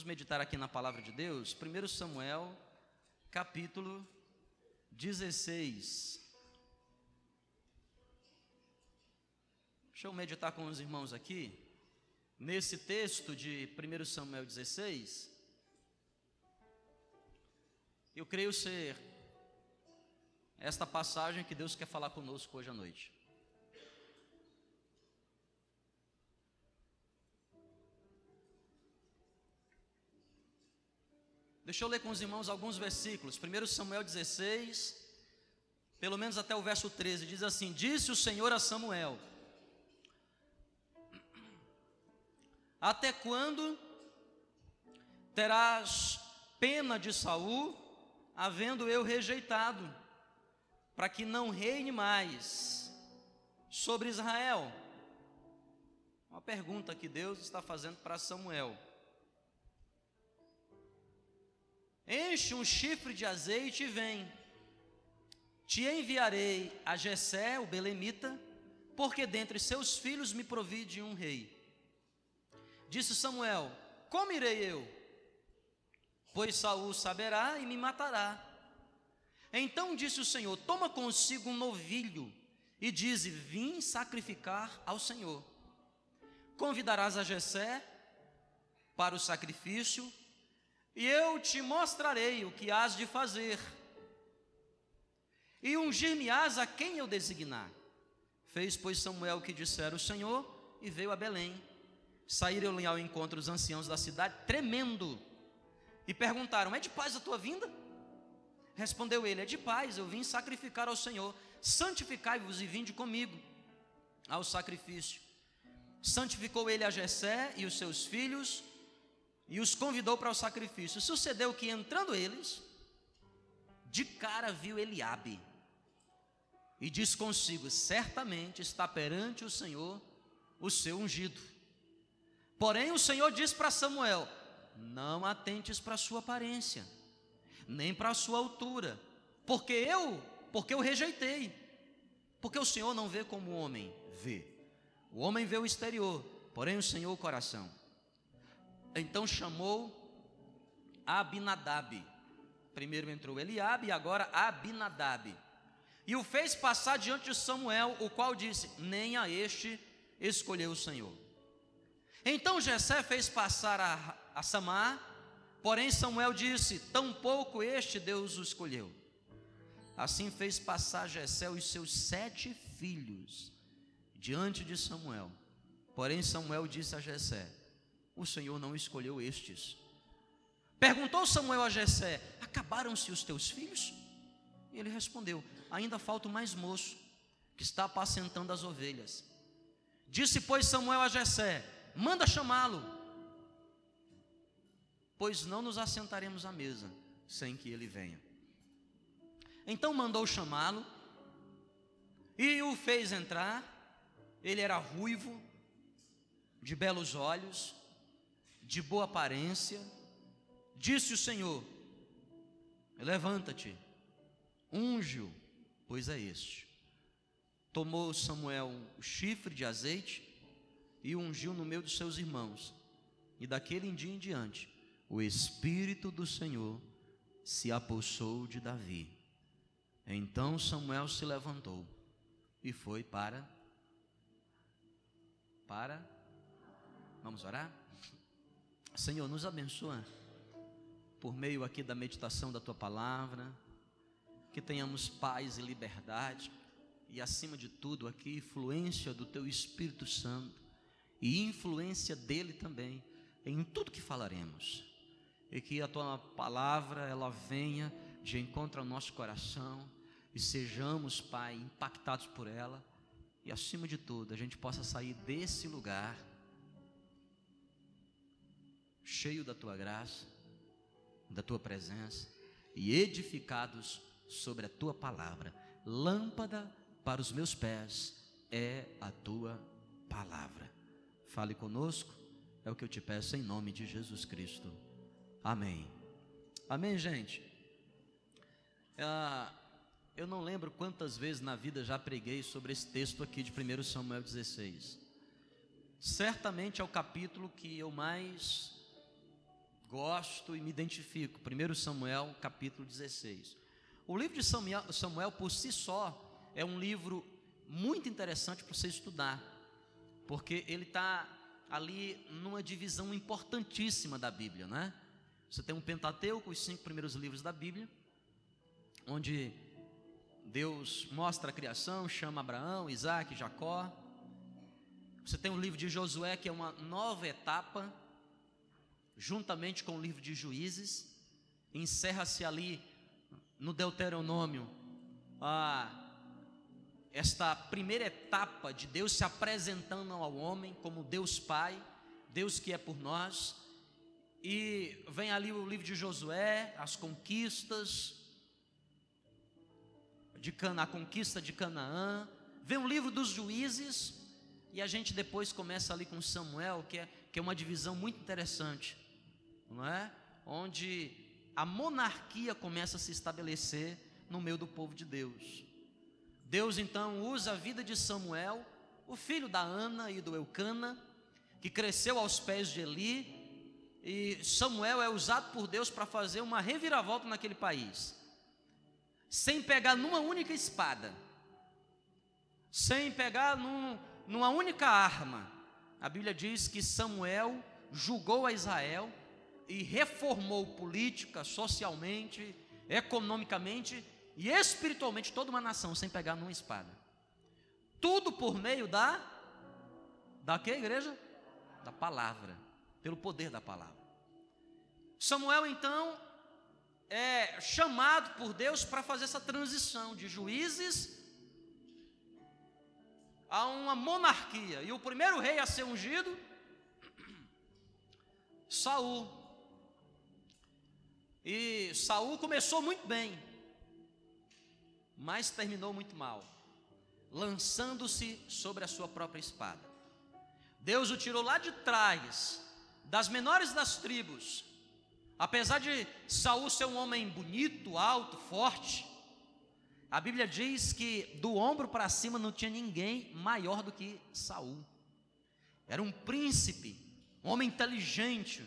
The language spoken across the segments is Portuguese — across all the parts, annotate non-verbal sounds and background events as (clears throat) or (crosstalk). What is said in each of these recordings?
Vamos meditar aqui na palavra de Deus, 1 Samuel, capítulo 16. Deixa eu meditar com os irmãos aqui, nesse texto de 1 Samuel 16. Eu creio ser esta passagem que Deus quer falar conosco hoje à noite. Deixa eu ler com os irmãos alguns versículos. 1 Samuel 16, pelo menos até o verso 13, diz assim: Disse o Senhor a Samuel: Até quando terás pena de Saul, havendo eu rejeitado, para que não reine mais sobre Israel? Uma pergunta que Deus está fazendo para Samuel. Enche um chifre de azeite e vem. Te enviarei a Jessé, o belemita, porque dentre seus filhos me provide um rei. Disse Samuel: Como irei eu? Pois Saul saberá e me matará. Então disse o Senhor: Toma consigo um novilho e dize: Vim sacrificar ao Senhor. Convidarás a Jessé para o sacrifício e eu te mostrarei o que hás de fazer, e ungir-me-ás a quem eu designar. Fez, pois, Samuel o que dissera o Senhor, e veio a Belém. Saíram ao encontro os anciãos da cidade, tremendo, e perguntaram: É de paz a tua vinda? Respondeu ele: É de paz, eu vim sacrificar ao Senhor. Santificai-vos e vinde comigo ao sacrifício. Santificou ele a Jessé e os seus filhos, e os convidou para o sacrifício. Sucedeu que entrando eles, de cara viu Eliabe e disse consigo: certamente está perante o Senhor o seu ungido. Porém, o Senhor disse para Samuel: não atentes para a sua aparência, nem para a sua altura, porque eu, porque eu rejeitei. Porque o Senhor não vê como o homem vê. O homem vê o exterior, porém o Senhor o coração. Então chamou Abinadab. Primeiro entrou Eliabe e agora Abinadab. E o fez passar diante de Samuel, o qual disse: Nem a este escolheu o Senhor. Então Jessé fez passar a, a Samar, porém Samuel disse: Tampouco este Deus o escolheu. Assim fez passar Jessé os seus sete filhos diante de Samuel. Porém Samuel disse a Jessé: o Senhor não escolheu estes. Perguntou Samuel a Jessé: Acabaram-se os teus filhos? E ele respondeu: Ainda falta o mais moço, que está apacentando as ovelhas. Disse, pois, Samuel a Jessé: Manda chamá-lo, pois não nos assentaremos à mesa sem que ele venha. Então mandou chamá-lo e o fez entrar. Ele era ruivo, de belos olhos, de boa aparência, disse o Senhor: Levanta-te, unge-o, pois é este. Tomou Samuel o chifre de azeite e ungiu no meio dos seus irmãos. E daquele dia em diante, o Espírito do Senhor se apossou de Davi. Então Samuel se levantou e foi para. Para. Vamos orar? Senhor, nos abençoa por meio aqui da meditação da tua palavra, que tenhamos paz e liberdade, e acima de tudo aqui, influência do teu Espírito Santo e influência dele também em tudo que falaremos. E que a tua palavra ela venha de encontro ao nosso coração e sejamos, Pai, impactados por ela e acima de tudo, a gente possa sair desse lugar cheio da tua graça, da tua presença e edificados sobre a tua palavra. Lâmpada para os meus pés é a tua palavra. Fale conosco, é o que eu te peço em nome de Jesus Cristo. Amém. Amém, gente. Ah, eu não lembro quantas vezes na vida já preguei sobre esse texto aqui de 1 Samuel 16. Certamente é o capítulo que eu mais gosto e me identifico. 1 Samuel, capítulo 16. O livro de Samuel, por si só, é um livro muito interessante para você estudar, porque ele está ali numa divisão importantíssima da Bíblia, né? Você tem um Pentateuco, os cinco primeiros livros da Bíblia, onde Deus mostra a criação, chama Abraão, Isaac, Jacó. Você tem o livro de Josué, que é uma nova etapa, juntamente com o livro de Juízes. Encerra-se ali no Deuteronômio a esta primeira etapa de Deus se apresentando ao homem como Deus Pai, Deus que é por nós. E vem ali o livro de Josué, as conquistas, de Cana, a conquista de Canaã, vem o livro dos juízes, e a gente depois começa ali com Samuel, que é, que é uma divisão muito interessante, não é? Onde a monarquia começa a se estabelecer no meio do povo de Deus. Deus então usa a vida de Samuel, o filho da Ana e do Eucana, que cresceu aos pés de Eli, e Samuel é usado por Deus para fazer uma reviravolta naquele país sem pegar numa única espada, sem pegar num, numa única arma. A Bíblia diz que Samuel julgou a Israel e reformou política, socialmente, economicamente e espiritualmente toda uma nação sem pegar numa espada. Tudo por meio da da que igreja? Da palavra, pelo poder da palavra. Samuel então é chamado por Deus para fazer essa transição de juízes a uma monarquia. E o primeiro rei a ser ungido, (clears throat) Saul. E Saul começou muito bem, mas terminou muito mal, lançando-se sobre a sua própria espada. Deus o tirou lá de trás, das menores das tribos, Apesar de Saul ser um homem bonito, alto, forte, a Bíblia diz que do ombro para cima não tinha ninguém maior do que Saul. Era um príncipe, um homem inteligente,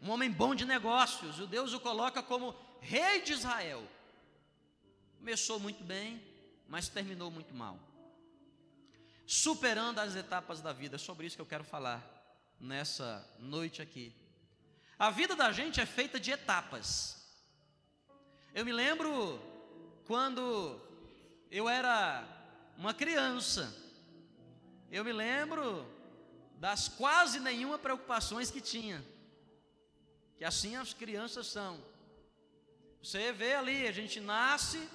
um homem bom de negócios. O Deus o coloca como rei de Israel. Começou muito bem, mas terminou muito mal. Superando as etapas da vida, é sobre isso que eu quero falar nessa noite aqui. A vida da gente é feita de etapas. Eu me lembro quando eu era uma criança. Eu me lembro das quase nenhuma preocupações que tinha. Que assim as crianças são. Você vê ali, a gente nasce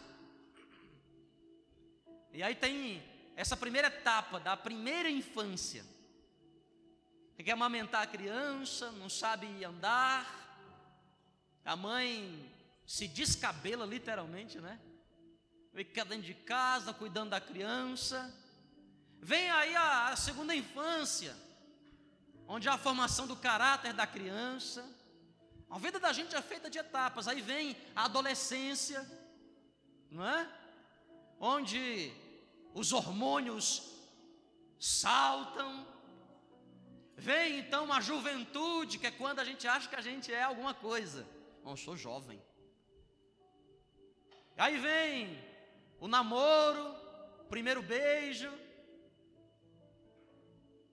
e aí tem essa primeira etapa da primeira infância quer amamentar a criança, não sabe andar, a mãe se descabela literalmente, né? Fica dentro de casa cuidando da criança. Vem aí a, a segunda infância, onde há a formação do caráter da criança. A vida da gente é feita de etapas. Aí vem a adolescência, não é? Onde os hormônios saltam, Vem então uma juventude, que é quando a gente acha que a gente é alguma coisa. Não, eu sou jovem. Aí vem o namoro, primeiro beijo.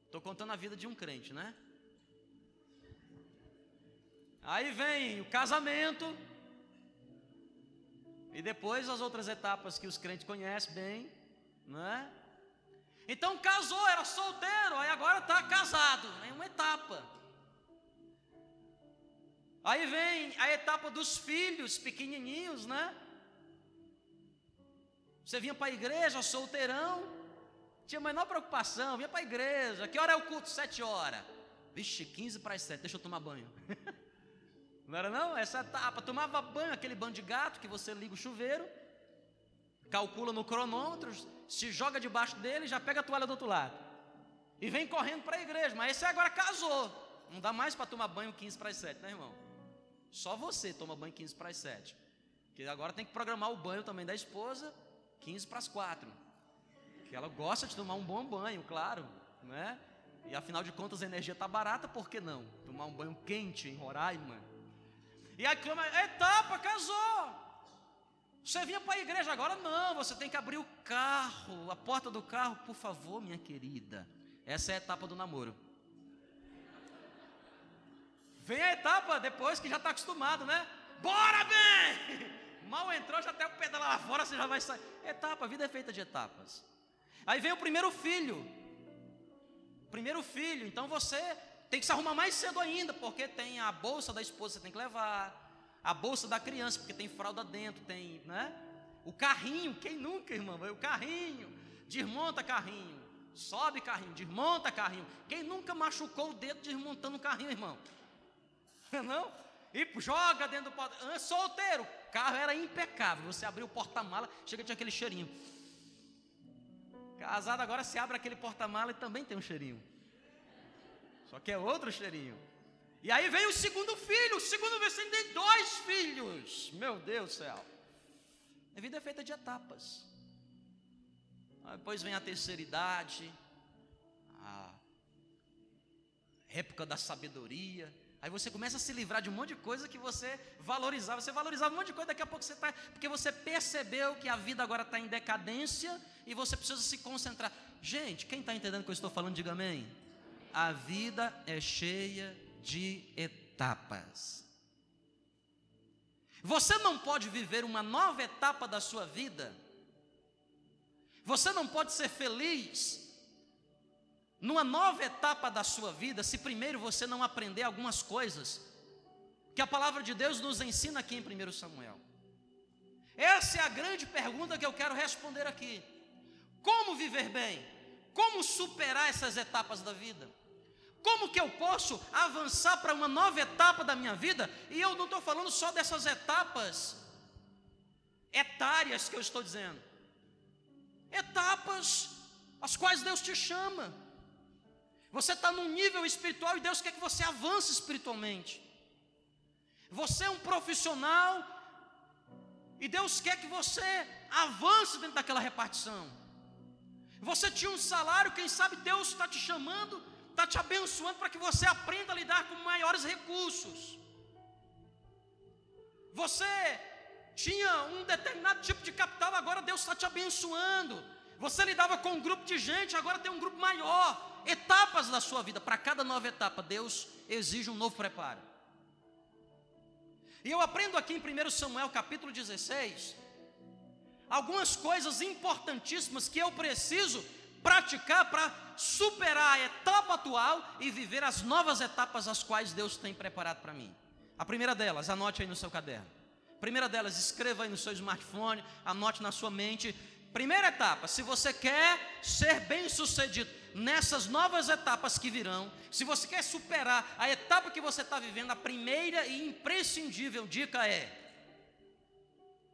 Estou contando a vida de um crente, né? Aí vem o casamento. E depois as outras etapas que os crentes conhecem bem, não é? Então casou, era solteiro, aí agora está casado, é uma etapa. Aí vem a etapa dos filhos pequenininhos, né? Você vinha para a igreja, solteirão, tinha a menor preocupação, vinha para a igreja. Que hora é o culto? Sete horas. Vixe, 15 para as sete, deixa eu tomar banho. (laughs) não era não? Essa etapa, tomava banho, aquele banho de gato que você liga o chuveiro, calcula no cronômetro, se joga debaixo dele e já pega a toalha do outro lado. E vem correndo para a igreja. Mas esse agora casou. Não dá mais para tomar banho 15 para as 7, né, irmão? Só você toma banho 15 para as 7. Porque agora tem que programar o banho também da esposa 15 para as 4. Que ela gosta de tomar um bom banho, claro, né? E afinal de contas a energia está barata, por que não? Tomar um banho quente em Roraima, E aí clama, etapa, casou. Você vinha para a igreja agora? Não, você tem que abrir o carro, a porta do carro, por favor, minha querida. Essa é a etapa do namoro. Vem a etapa depois que já está acostumado, né? Bora, bem! Mal entrou, já até o pedal lá fora, você já vai sair. Etapa, a vida é feita de etapas. Aí vem o primeiro filho. Primeiro filho, então você tem que se arrumar mais cedo ainda, porque tem a bolsa da esposa que você tem que levar, a bolsa da criança, porque tem fralda dentro, tem, né? O carrinho, quem nunca, irmão? O carrinho, desmonta carrinho, sobe carrinho, desmonta carrinho. Quem nunca machucou o dedo desmontando o carrinho, irmão? Não? E joga dentro do porta. Solteiro, o carro era impecável. Você abriu o porta-mala, chega tinha aquele cheirinho. Casado agora se abre aquele porta-mala e também tem um cheirinho. Só que é outro cheirinho. E aí vem o segundo filho, o segundo filho tem dois filhos. Meu Deus do céu. A vida é feita de etapas. Depois vem a terceira idade, a época da sabedoria. Aí você começa a se livrar de um monte de coisa que você valorizava. Você valorizava um monte de coisa, daqui a pouco você está. Porque você percebeu que a vida agora está em decadência e você precisa se concentrar. Gente, quem está entendendo o que eu estou falando, diga amém. A vida é cheia de etapas. Você não pode viver uma nova etapa da sua vida. Você não pode ser feliz numa nova etapa da sua vida se primeiro você não aprender algumas coisas que a palavra de Deus nos ensina aqui em 1 Samuel. Essa é a grande pergunta que eu quero responder aqui. Como viver bem? Como superar essas etapas da vida? Como que eu posso avançar para uma nova etapa da minha vida? E eu não estou falando só dessas etapas etárias que eu estou dizendo. Etapas as quais Deus te chama. Você está num nível espiritual e Deus quer que você avance espiritualmente. Você é um profissional e Deus quer que você avance dentro daquela repartição. Você tinha um salário, quem sabe Deus está te chamando está te abençoando para que você aprenda a lidar com maiores recursos. Você tinha um determinado tipo de capital, agora Deus está te abençoando. Você lidava com um grupo de gente, agora tem um grupo maior. Etapas da sua vida, para cada nova etapa, Deus exige um novo preparo. E eu aprendo aqui em 1 Samuel capítulo 16, algumas coisas importantíssimas que eu preciso praticar para superar a etapa atual e viver as novas etapas as quais Deus tem preparado para mim. A primeira delas, anote aí no seu caderno. A primeira delas, escreva aí no seu smartphone, anote na sua mente. Primeira etapa, se você quer ser bem-sucedido nessas novas etapas que virão, se você quer superar a etapa que você está vivendo, a primeira e imprescindível dica é: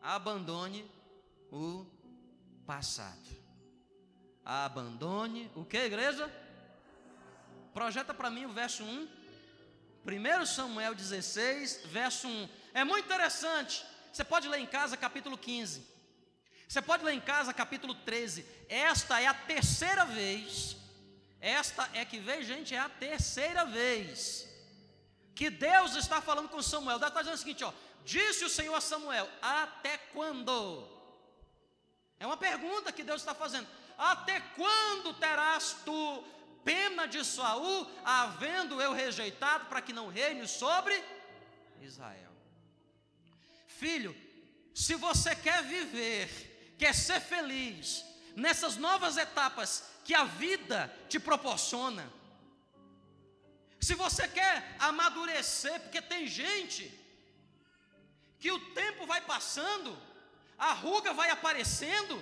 abandone o passado. Abandone o que, igreja? Projeta para mim o verso 1. 1 Samuel 16, verso 1. É muito interessante. Você pode ler em casa capítulo 15. Você pode ler em casa capítulo 13. Esta é a terceira vez. Esta é que vem, gente, é a terceira vez que Deus está falando com Samuel. Deus está dizendo o seguinte: ó, disse o Senhor a Samuel: Até quando? É uma pergunta que Deus está fazendo. Até quando terás tu pena de Saul, havendo eu rejeitado para que não reine sobre Israel? Filho, se você quer viver, quer ser feliz nessas novas etapas que a vida te proporciona, se você quer amadurecer, porque tem gente que o tempo vai passando, a ruga vai aparecendo,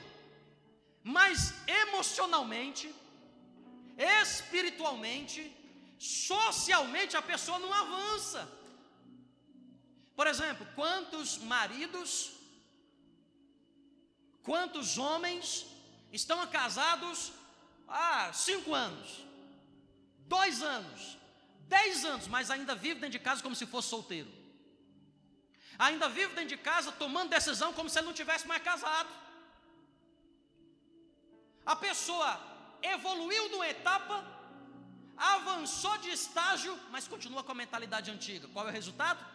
mas emocionalmente, espiritualmente, socialmente a pessoa não avança. Por exemplo, quantos maridos, quantos homens estão casados há cinco anos, dois anos, dez anos, mas ainda vive dentro de casa como se fosse solteiro. Ainda vive dentro de casa tomando decisão como se ele não tivesse mais casado. A pessoa evoluiu numa etapa, avançou de estágio, mas continua com a mentalidade antiga. Qual é o resultado?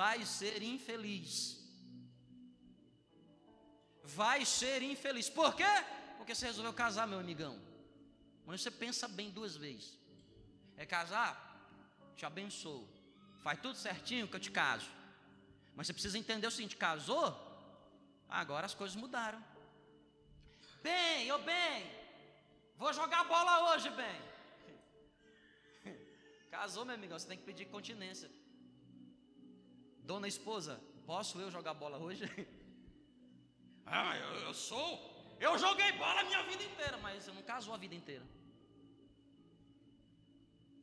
vai ser infeliz. Vai ser infeliz. Por quê? Porque você resolveu casar, meu amigão. Mas você pensa bem duas vezes. É casar? Te abençoo. Faz tudo certinho que eu te caso. Mas você precisa entender o seguinte: casou? Agora as coisas mudaram. Bem, ô bem, vou jogar bola hoje, bem. Casou, meu amigão, você tem que pedir continência. Dona esposa, posso eu jogar bola hoje? (laughs) ah, eu, eu sou. Eu joguei bola a minha vida inteira, mas você não casou a vida inteira.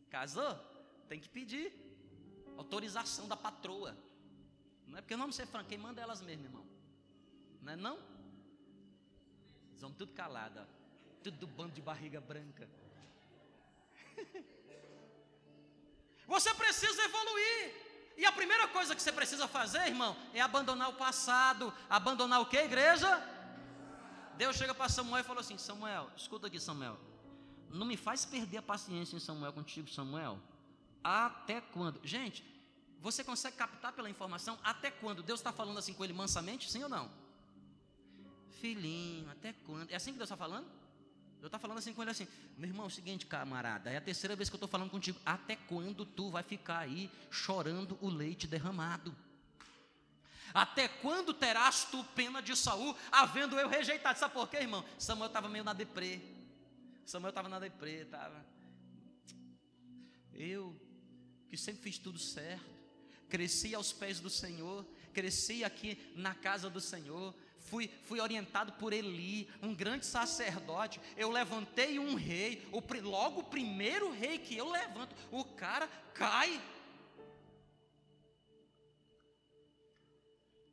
Casou? Tem que pedir autorização da patroa. Não é porque vamos ser franco, quem manda é elas mesmas, irmão. Não é não? Vão tudo calada, tudo bando de barriga branca. (laughs) Você precisa evoluir. E a primeira coisa que você precisa fazer, irmão, é abandonar o passado. Abandonar o que, igreja? Deus chega para Samuel e falou assim: Samuel, escuta aqui, Samuel. Não me faz perder a paciência em Samuel contigo, Samuel. Até quando? Gente, você consegue captar pela informação até quando? Deus está falando assim com ele mansamente, sim ou não? Filhinho, até quando? É assim que Deus está falando? Eu estou falando assim com ele assim, meu irmão, é o seguinte, camarada, é a terceira vez que eu estou falando contigo. Até quando tu vai ficar aí chorando o leite derramado? Até quando terás tu pena de Saul, havendo eu rejeitado? Sabe por quê, irmão? Samuel estava meio na deprê. Samuel estava na deprê, estava. Eu, que sempre fiz tudo certo, cresci aos pés do Senhor, cresci aqui na casa do Senhor, fui, fui orientado por Eli, um grande sacerdote. Eu levantei um rei, o, logo o primeiro rei que eu levanto, o cara cai.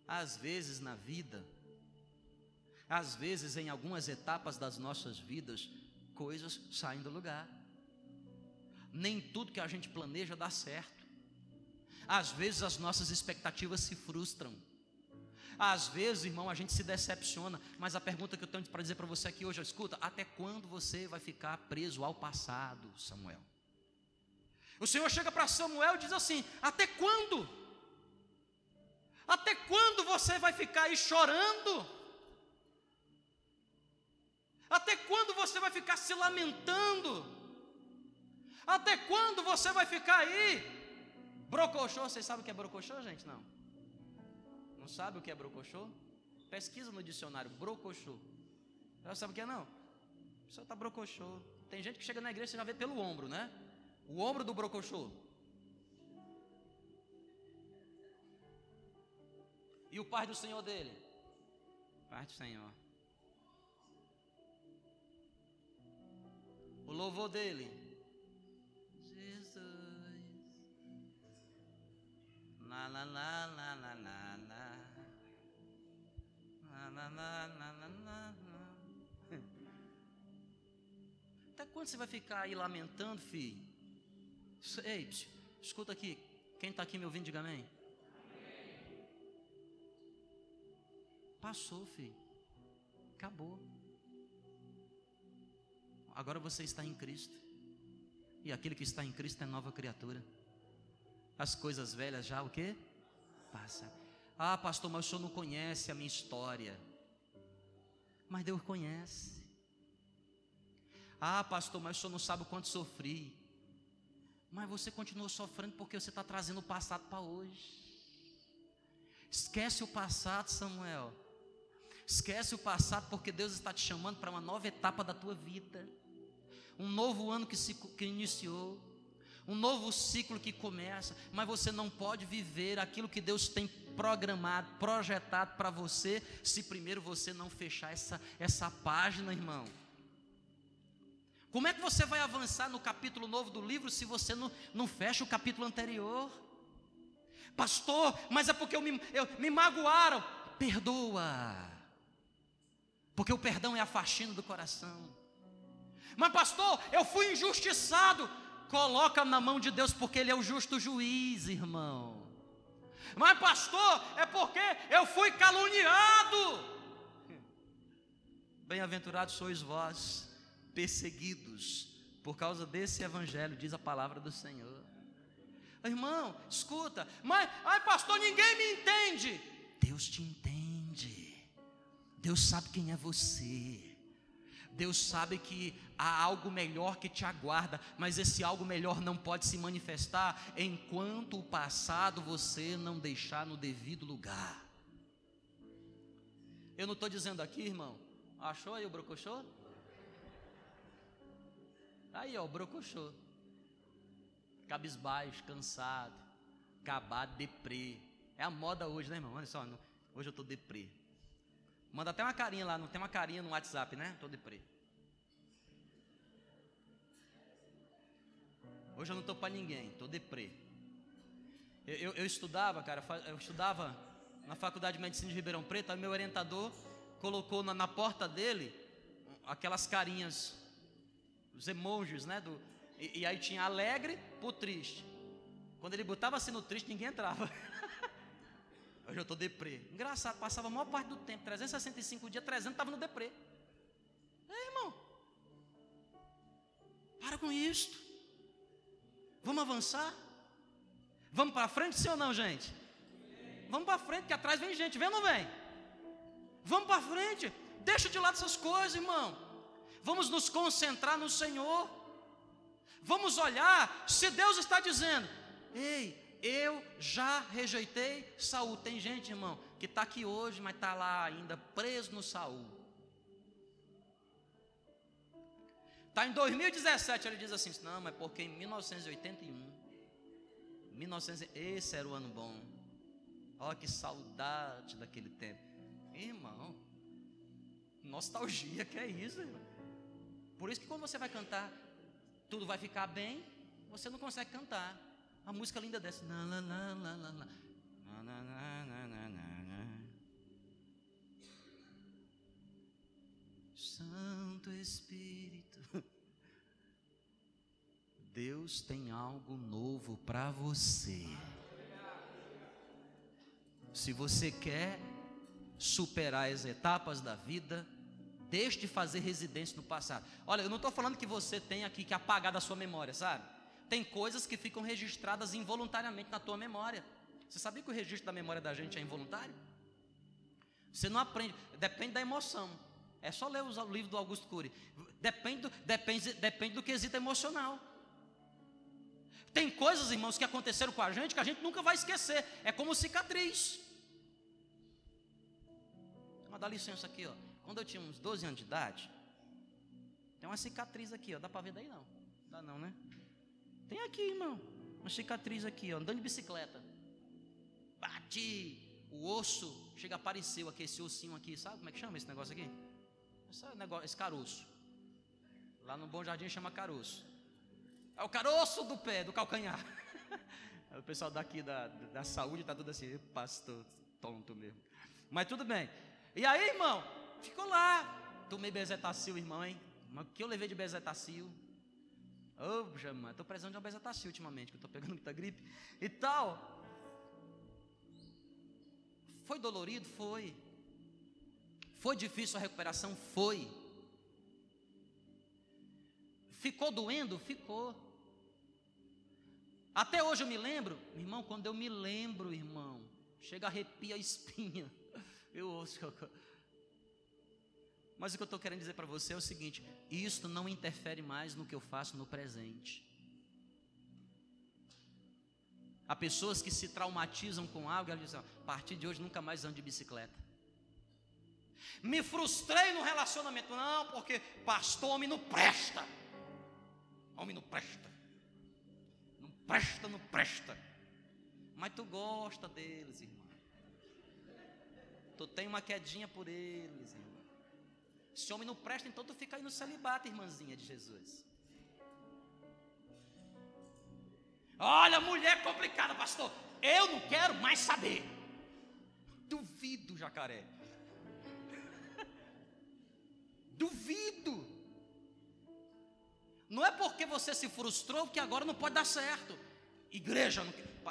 Às vezes na vida, às vezes em algumas etapas das nossas vidas, coisas saem do lugar. Nem tudo que a gente planeja dá certo. Às vezes as nossas expectativas se frustram. Às vezes, irmão, a gente se decepciona, mas a pergunta que eu tenho para dizer para você aqui hoje, escuta, até quando você vai ficar preso ao passado, Samuel? O Senhor chega para Samuel e diz assim: Até quando? Até quando você vai ficar aí chorando? Até quando você vai ficar se lamentando? Até quando você vai ficar aí? Brocochô, vocês sabem o que é brocochô, gente? Não sabe o que é brocochô? Pesquisa no dicionário, brocochô. Ela sabe o que é não? O pessoal está brocochô. Tem gente que chega na igreja e já vê pelo ombro, né? O ombro do brocochô. E o pai do Senhor dele? Pai do Senhor. O louvor dele? Jesus. Na, na, Até quando você vai ficar aí lamentando, filho? Ei, escuta aqui. Quem está aqui me ouvindo, diga amém. Passou, filho. Acabou. Agora você está em Cristo. E aquele que está em Cristo é nova criatura. As coisas velhas já o que? Passa. Ah, pastor, mas o senhor não conhece a minha história. Mas Deus conhece. Ah, pastor, mas o senhor não sabe o quanto sofri. Mas você continua sofrendo porque você está trazendo o passado para hoje. Esquece o passado, Samuel. Esquece o passado porque Deus está te chamando para uma nova etapa da tua vida. Um novo ano que, se, que iniciou um novo ciclo que começa, mas você não pode viver aquilo que Deus tem programado, projetado para você, se primeiro você não fechar essa, essa página, irmão. Como é que você vai avançar no capítulo novo do livro se você não, não fecha o capítulo anterior? Pastor, mas é porque eu me, eu, me magoaram. Perdoa, porque o perdão é a faxina do coração. Mas, pastor, eu fui injustiçado. Coloca na mão de Deus, porque Ele é o justo juiz, irmão. Mas, pastor, é porque eu fui caluniado. Bem-aventurados sois vós, perseguidos, por causa desse evangelho, diz a palavra do Senhor. Irmão, escuta, mas, ai pastor, ninguém me entende. Deus te entende. Deus sabe quem é você. Deus sabe que há algo melhor que te aguarda, mas esse algo melhor não pode se manifestar enquanto o passado você não deixar no devido lugar. Eu não estou dizendo aqui, irmão. Achou aí o brocochô? Aí, ó, o brocochô. Cabisbaixo, cansado, acabado, deprê. É a moda hoje, né, irmão? Olha só, hoje eu estou deprê. Manda até uma carinha lá, não tem uma carinha no WhatsApp, né? Estou deprê. Hoje eu não estou para ninguém, estou deprê. Eu, eu, eu, estudava, cara, eu estudava na Faculdade de Medicina de Ribeirão Preto, aí meu orientador colocou na, na porta dele aquelas carinhas, os emojis, né? Do, e, e aí tinha alegre por triste. Quando ele botava assim no triste, ninguém entrava. (laughs) Hoje eu estou deprê. Engraçado, passava a maior parte do tempo, 365 dias, 300 estava no deprê. É, irmão. Para com isso. Vamos avançar? Vamos para frente, sim ou não, gente? Vamos para frente, que atrás vem gente, vem ou não vem? Vamos para frente, deixa de lado essas coisas, irmão. Vamos nos concentrar no Senhor. Vamos olhar se Deus está dizendo: Ei, eu já rejeitei Saul. Tem gente, irmão, que está aqui hoje, mas está lá ainda preso no Saul. Está em 2017, ele diz assim: não, mas porque em 1981, 1900, esse era o ano bom. Olha que saudade daquele tempo. Irmão, nostalgia, que é isso, irmão. Por isso que quando você vai cantar, tudo vai ficar bem, você não consegue cantar. A música linda dessa. Na, na, na, na, na, na. Na, na, na, na, na, Santo Espírito. (laughs) Deus tem algo novo para você. Se você quer superar as etapas da vida, deixe de fazer residência no passado. Olha, eu não estou falando que você tem aqui que apagar da sua memória, sabe? Tem coisas que ficam registradas involuntariamente na tua memória. Você sabia que o registro da memória da gente é involuntário? Você não aprende, depende da emoção. É só ler o livro do Augusto Cury. Depende do, depende, depende do quesito emocional. Tem coisas, irmãos, que aconteceram com a gente que a gente nunca vai esquecer. É como cicatriz. Mas dá licença aqui, ó. Quando eu tinha uns 12 anos de idade, tem uma cicatriz aqui, ó. Dá para ver daí não? Dá não, né? Tem aqui, irmão. Uma cicatriz aqui, ó. Andando de bicicleta. Bati. O osso chega apareceu aqui, esse ossinho aqui. Sabe como é que chama esse negócio aqui? Esse, negócio, esse caroço. Lá no Bom Jardim chama caroço. É o caroço do pé, do calcanhar. (laughs) o pessoal daqui da, da saúde está tudo assim, pastor, tonto mesmo. Mas tudo bem. E aí, irmão, ficou lá. Tomei bezetacil, irmão, hein? Mas o que eu levei de bezetacil? Ô, oh, jamã, estou precisando de uma bezetacil ultimamente, que eu estou pegando muita gripe e tal. Foi dolorido? Foi. Foi difícil a recuperação? Foi. Ficou doendo? Ficou. Até hoje eu me lembro, irmão, quando eu me lembro, irmão, chega a arrepia a espinha. (laughs) Eu ouço. Mas o que eu estou querendo dizer para você é o seguinte: isto não interfere mais no que eu faço no presente. Há pessoas que se traumatizam com algo e elas dizem: a partir de hoje nunca mais ando de bicicleta. Me frustrei no relacionamento, não, porque pastor, homem não presta. Homem não presta presta, não presta. Mas tu gosta deles, irmão. Tu tem uma quedinha por eles, irmão. Se homem não presta, então tu fica aí no celibato, irmãzinha de Jesus. Olha, mulher complicada, pastor. Eu não quero mais saber. Duvido, jacaré. (laughs) Duvido. Não é porque você se frustrou que agora não pode dar certo. Igreja,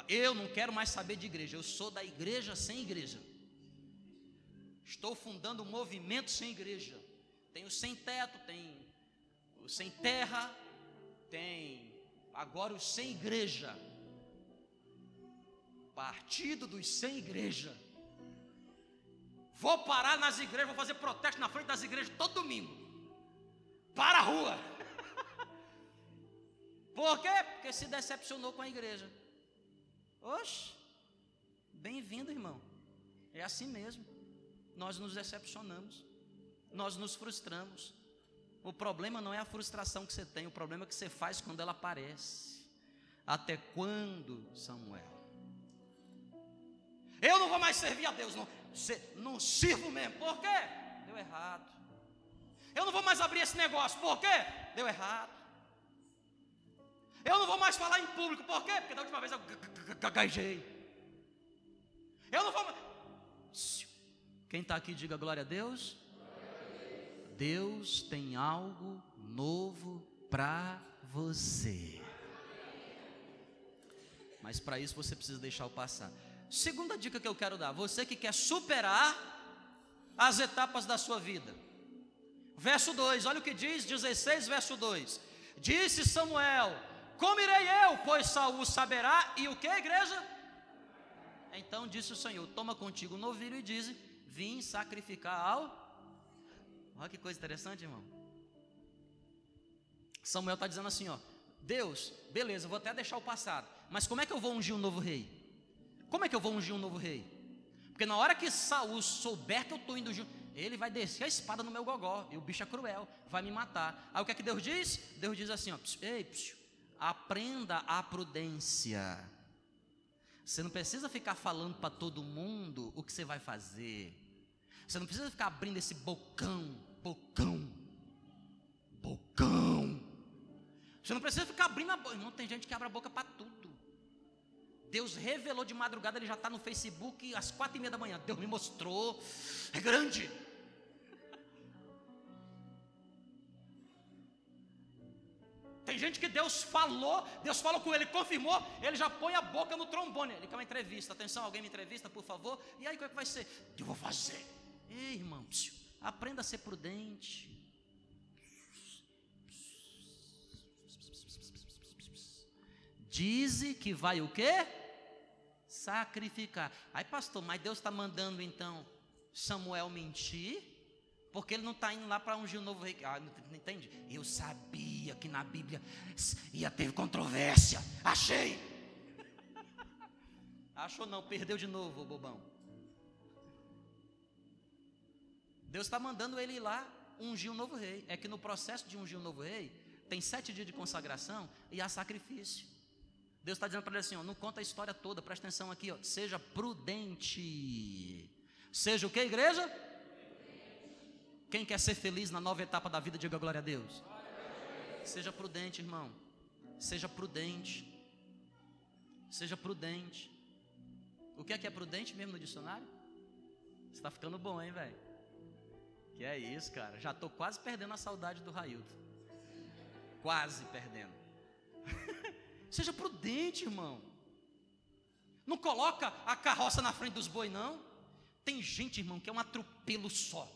eu não quero mais saber de igreja. Eu sou da igreja sem igreja. Estou fundando um movimento sem igreja. Tem o sem teto, tem o sem terra, tem agora o sem igreja. Partido dos sem igreja. Vou parar nas igrejas, vou fazer protesto na frente das igrejas todo domingo. Para a rua. (laughs) Por quê? Porque se decepcionou com a igreja. Oxe, bem-vindo, irmão. É assim mesmo. Nós nos decepcionamos, nós nos frustramos. O problema não é a frustração que você tem, o problema é que você faz quando ela aparece. Até quando, Samuel? Eu não vou mais servir a Deus, não não sirvo mesmo. Por quê? Deu errado. Eu não vou mais abrir esse negócio. Por quê? Deu errado. Eu não vou mais falar em público. Por quê? Porque da última vez eu gaguejei. Eu não vou mais. Quem está aqui, diga glória a Deus. Deus tem algo novo para você. Mas para isso você precisa deixar o passar. Segunda dica que eu quero dar: você que quer superar as etapas da sua vida. Verso 2, olha o que diz, 16, verso 2: Disse Samuel: Como irei eu, pois Saul saberá, e o que, igreja? Então disse o Senhor: Toma contigo um novilho e diz: Vim sacrificar ao. Olha que coisa interessante, irmão. Samuel está dizendo assim: ó, Deus, beleza, vou até deixar o passado, mas como é que eu vou ungir um novo rei? Como é que eu vou ungir um novo rei? Porque na hora que Saul souber que eu estou indo junto, ele vai descer a espada no meu gogó, e o bicho é cruel, vai me matar. Aí o que é que Deus diz? Deus diz assim: ó, ei, psiu, aprenda a prudência. Você não precisa ficar falando para todo mundo o que você vai fazer. Você não precisa ficar abrindo esse bocão, bocão, bocão. Você não precisa ficar abrindo a boca. Não tem gente que abre a boca para tudo. Deus revelou de madrugada, ele já está no Facebook às quatro e meia da manhã. Deus me mostrou, é grande. Tem gente que Deus falou, Deus falou com ele, confirmou, ele já põe a boca no trombone. Ele quer uma entrevista, atenção, alguém me entrevista, por favor. E aí, como é que vai ser? Eu vou fazer. Ei, irmão, aprenda a ser prudente. Dize que vai o quê? sacrificar. Aí, pastor, mas Deus está mandando então Samuel mentir, porque ele não está indo lá para ungir o novo rei. Ah, não entende? Eu sabia que na Bíblia ia ter controvérsia. Achei. (laughs) Achou não, perdeu de novo, bobão. Deus está mandando ele ir lá ungir um novo rei. É que no processo de ungir um novo rei, tem sete dias de consagração e há sacrifício. Deus está dizendo para ele assim: ó, não conta a história toda, presta atenção aqui, ó, seja prudente. Seja o que, igreja? Quem quer ser feliz na nova etapa da vida, diga glória a Deus. Seja prudente, irmão. Seja prudente. Seja prudente. O que é que é prudente mesmo no dicionário? Está ficando bom, hein, velho? Que é isso, cara. Já estou quase perdendo a saudade do Railton. Quase perdendo. (laughs) Seja prudente, irmão. Não coloca a carroça na frente dos bois, não. Tem gente, irmão, que é um atropelo só.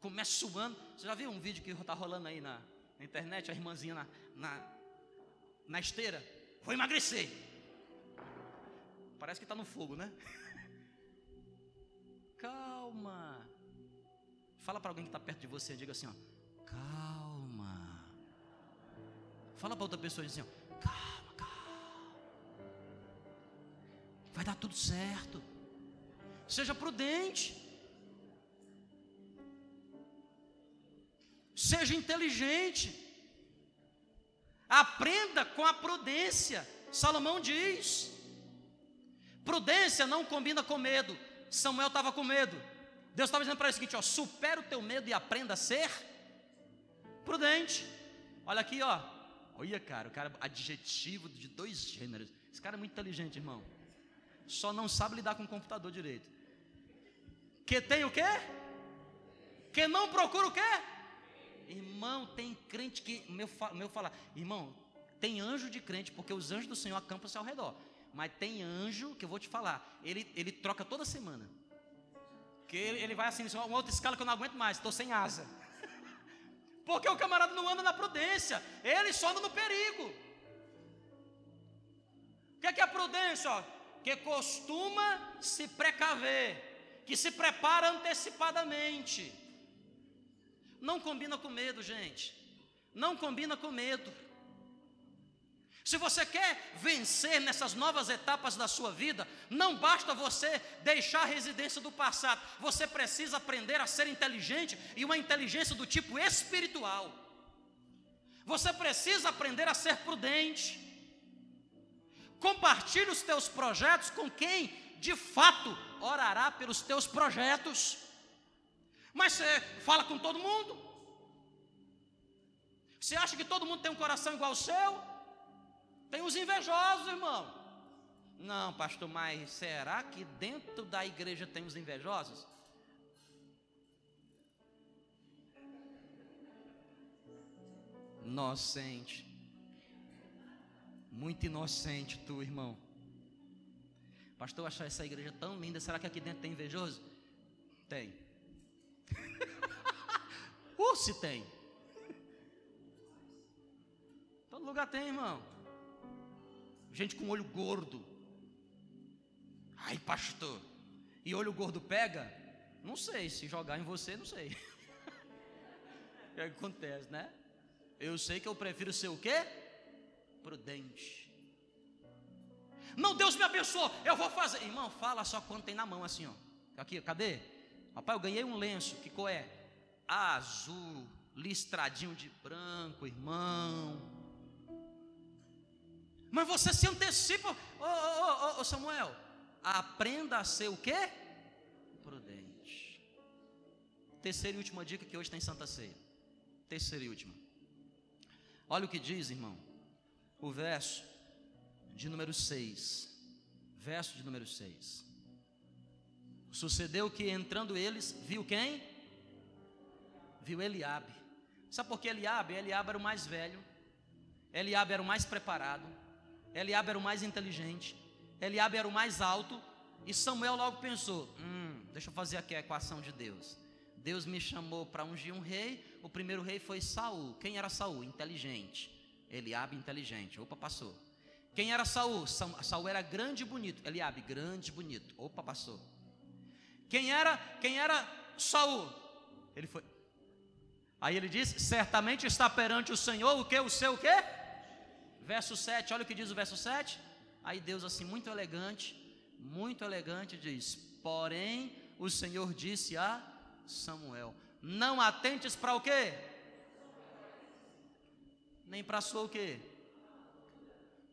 Começa suando. Você já viu um vídeo que está rolando aí na, na, internet? A irmãzinha na, na, na esteira. Vou emagrecer. Parece que está no fogo, né? (laughs) Fala para alguém que está perto de você, diga assim, ó. Calma. Fala para outra pessoa assim, ó. Calma, calma. Vai dar tudo certo. Seja prudente. Seja inteligente. Aprenda com a prudência. Salomão diz: prudência não combina com medo. Samuel estava com medo. Deus estava dizendo para ele o seguinte: ó, supera o teu medo e aprenda a ser prudente. Olha aqui, ó. Olha, cara, o cara adjetivo de dois gêneros. Esse cara é muito inteligente, irmão. Só não sabe lidar com o computador direito. Que tem o quê? Que não procura o quê? Irmão, tem crente que. Meu, meu falar, irmão, tem anjo de crente, porque os anjos do Senhor acampam-se ao redor. Mas tem anjo que eu vou te falar, ele, ele troca toda semana. Que ele, ele vai assim, uma outra escala que eu não aguento mais, estou sem asa. Porque o camarada não anda na prudência, ele só anda no perigo. O que é, que é prudência? Que costuma se precaver, que se prepara antecipadamente. Não combina com medo, gente. Não combina com medo. Se você quer vencer nessas novas etapas da sua vida, não basta você deixar a residência do passado, você precisa aprender a ser inteligente e uma inteligência do tipo espiritual. Você precisa aprender a ser prudente. Compartilhe os teus projetos com quem de fato orará pelos teus projetos. Mas você fala com todo mundo. Você acha que todo mundo tem um coração igual ao seu? Tem os invejosos, irmão. Não, pastor, mas será que dentro da igreja tem os invejosos? Inocente. Muito inocente tu, irmão. Pastor, eu acho essa igreja tão linda. Será que aqui dentro tem invejoso? Tem. (laughs) uh, se tem. Todo lugar tem, irmão gente com olho gordo. Ai, pastor, e olho gordo pega? Não sei, se jogar em você, não sei. (laughs) o que acontece, né? Eu sei que eu prefiro ser o quê? Prudente. Não, Deus me abençoou, eu vou fazer. Irmão, fala só quando tem na mão assim, ó. Aqui, cadê? Rapaz, eu ganhei um lenço, que cor é? Azul, listradinho de branco, irmão. Mas você se antecipa. Ô, ô, ô, Samuel, aprenda a ser o quê? Prudente. Terceira e última dica que hoje tem Santa Ceia. Terceira e última. Olha o que diz, irmão. O verso de número 6. Verso de número 6. Sucedeu que entrando eles, viu quem? Viu Eliabe. Sabe por que Eliabe? Eliabe era o mais velho. Eliabe era o mais preparado. Eliabe era o mais inteligente, Eliabe era o mais alto, e Samuel logo pensou: hum, deixa eu fazer aqui a equação de Deus. Deus me chamou para ungir um rei. O primeiro rei foi Saul. Quem era Saul? Inteligente. Eliabe inteligente. Opa, passou. Quem era Saul? Saul era grande e bonito. Eliabe grande e bonito. Opa, passou. Quem era? Quem era Saul? Ele foi. Aí ele disse: certamente está perante o Senhor o que? O seu o quê? Verso 7, olha o que diz o verso 7. Aí Deus, assim, muito elegante, muito elegante, diz: Porém, o Senhor disse a Samuel: Não atentes para o quê? Nem para sua o quê?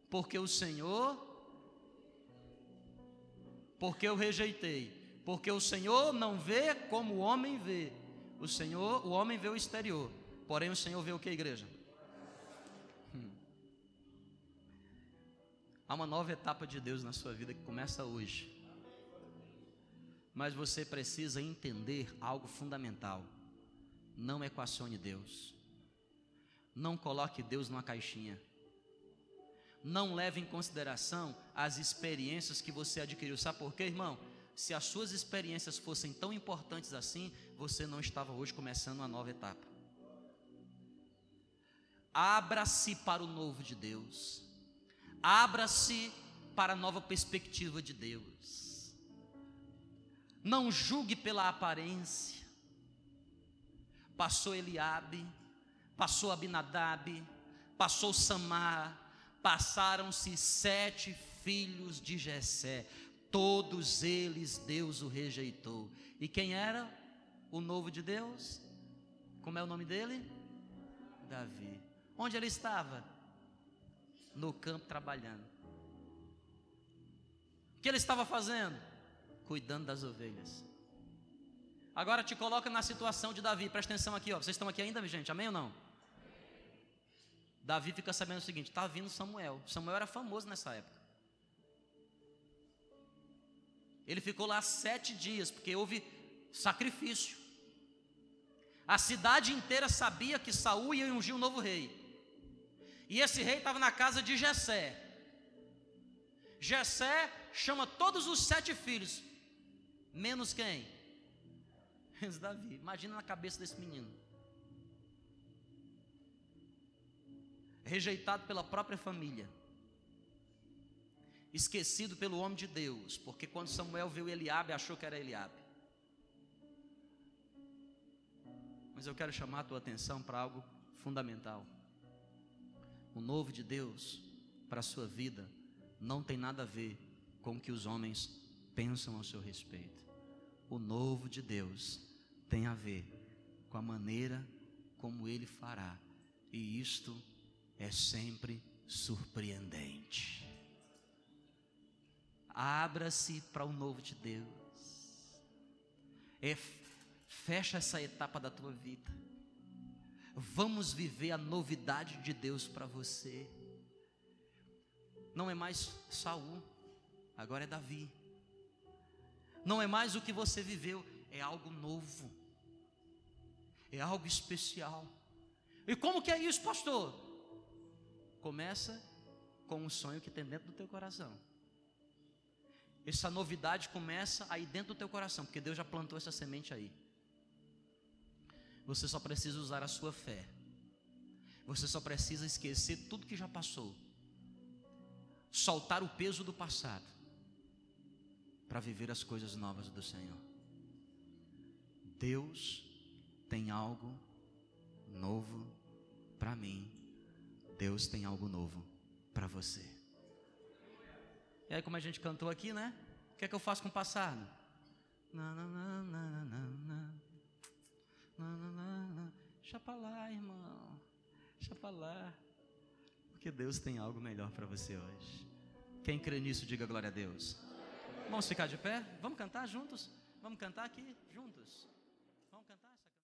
Porque o Senhor, porque eu rejeitei, porque o Senhor não vê como o homem vê. O Senhor, o homem vê o exterior, porém o Senhor vê o que, igreja? Há uma nova etapa de Deus na sua vida que começa hoje. Mas você precisa entender algo fundamental. Não equacione Deus. Não coloque Deus numa caixinha. Não leve em consideração as experiências que você adquiriu. Sabe por quê, irmão? Se as suas experiências fossem tão importantes assim, você não estava hoje começando uma nova etapa. Abra-se para o novo de Deus. Abra-se para a nova perspectiva de Deus. Não julgue pela aparência. Passou Eliabe, passou Abinadab, passou Samar, passaram-se sete filhos de Jessé. Todos eles Deus o rejeitou. E quem era o novo de Deus? Como é o nome dele? Davi. Onde ele estava? No campo trabalhando. O que ele estava fazendo? Cuidando das ovelhas. Agora te coloca na situação de Davi, presta atenção aqui, ó. Vocês estão aqui ainda, gente? Amém ou não? Davi fica sabendo o seguinte: está vindo Samuel. Samuel era famoso nessa época. Ele ficou lá sete dias, porque houve sacrifício. A cidade inteira sabia que Saul ia ungir um novo rei. E esse rei estava na casa de Jessé. Jessé chama todos os sete filhos, menos quem? (laughs) Menos Davi. Imagina na cabeça desse menino. Rejeitado pela própria família. esquecido pelo homem de Deus, porque quando Samuel viu Eliabe, achou que era Eliabe. Mas eu quero chamar a tua atenção para algo fundamental. O novo de Deus para a sua vida não tem nada a ver com o que os homens pensam ao seu respeito. O novo de Deus tem a ver com a maneira como ele fará, e isto é sempre surpreendente. Abra-se para o novo de Deus. É, fecha essa etapa da tua vida. Vamos viver a novidade de Deus para você. Não é mais Saul, agora é Davi. Não é mais o que você viveu, é algo novo. É algo especial. E como que é isso, pastor? Começa com um sonho que tem dentro do teu coração. Essa novidade começa aí dentro do teu coração, porque Deus já plantou essa semente aí. Você só precisa usar a sua fé. Você só precisa esquecer tudo que já passou. Soltar o peso do passado para viver as coisas novas do Senhor. Deus tem algo novo para mim. Deus tem algo novo para você. E aí, como a gente cantou aqui, né? O que é que eu faço com o passado? Na. Deixa para lá, irmão. Deixa para lá. Porque Deus tem algo melhor para você hoje. Quem crê nisso, diga glória a Deus. Vamos ficar de pé? Vamos cantar juntos? Vamos cantar aqui juntos.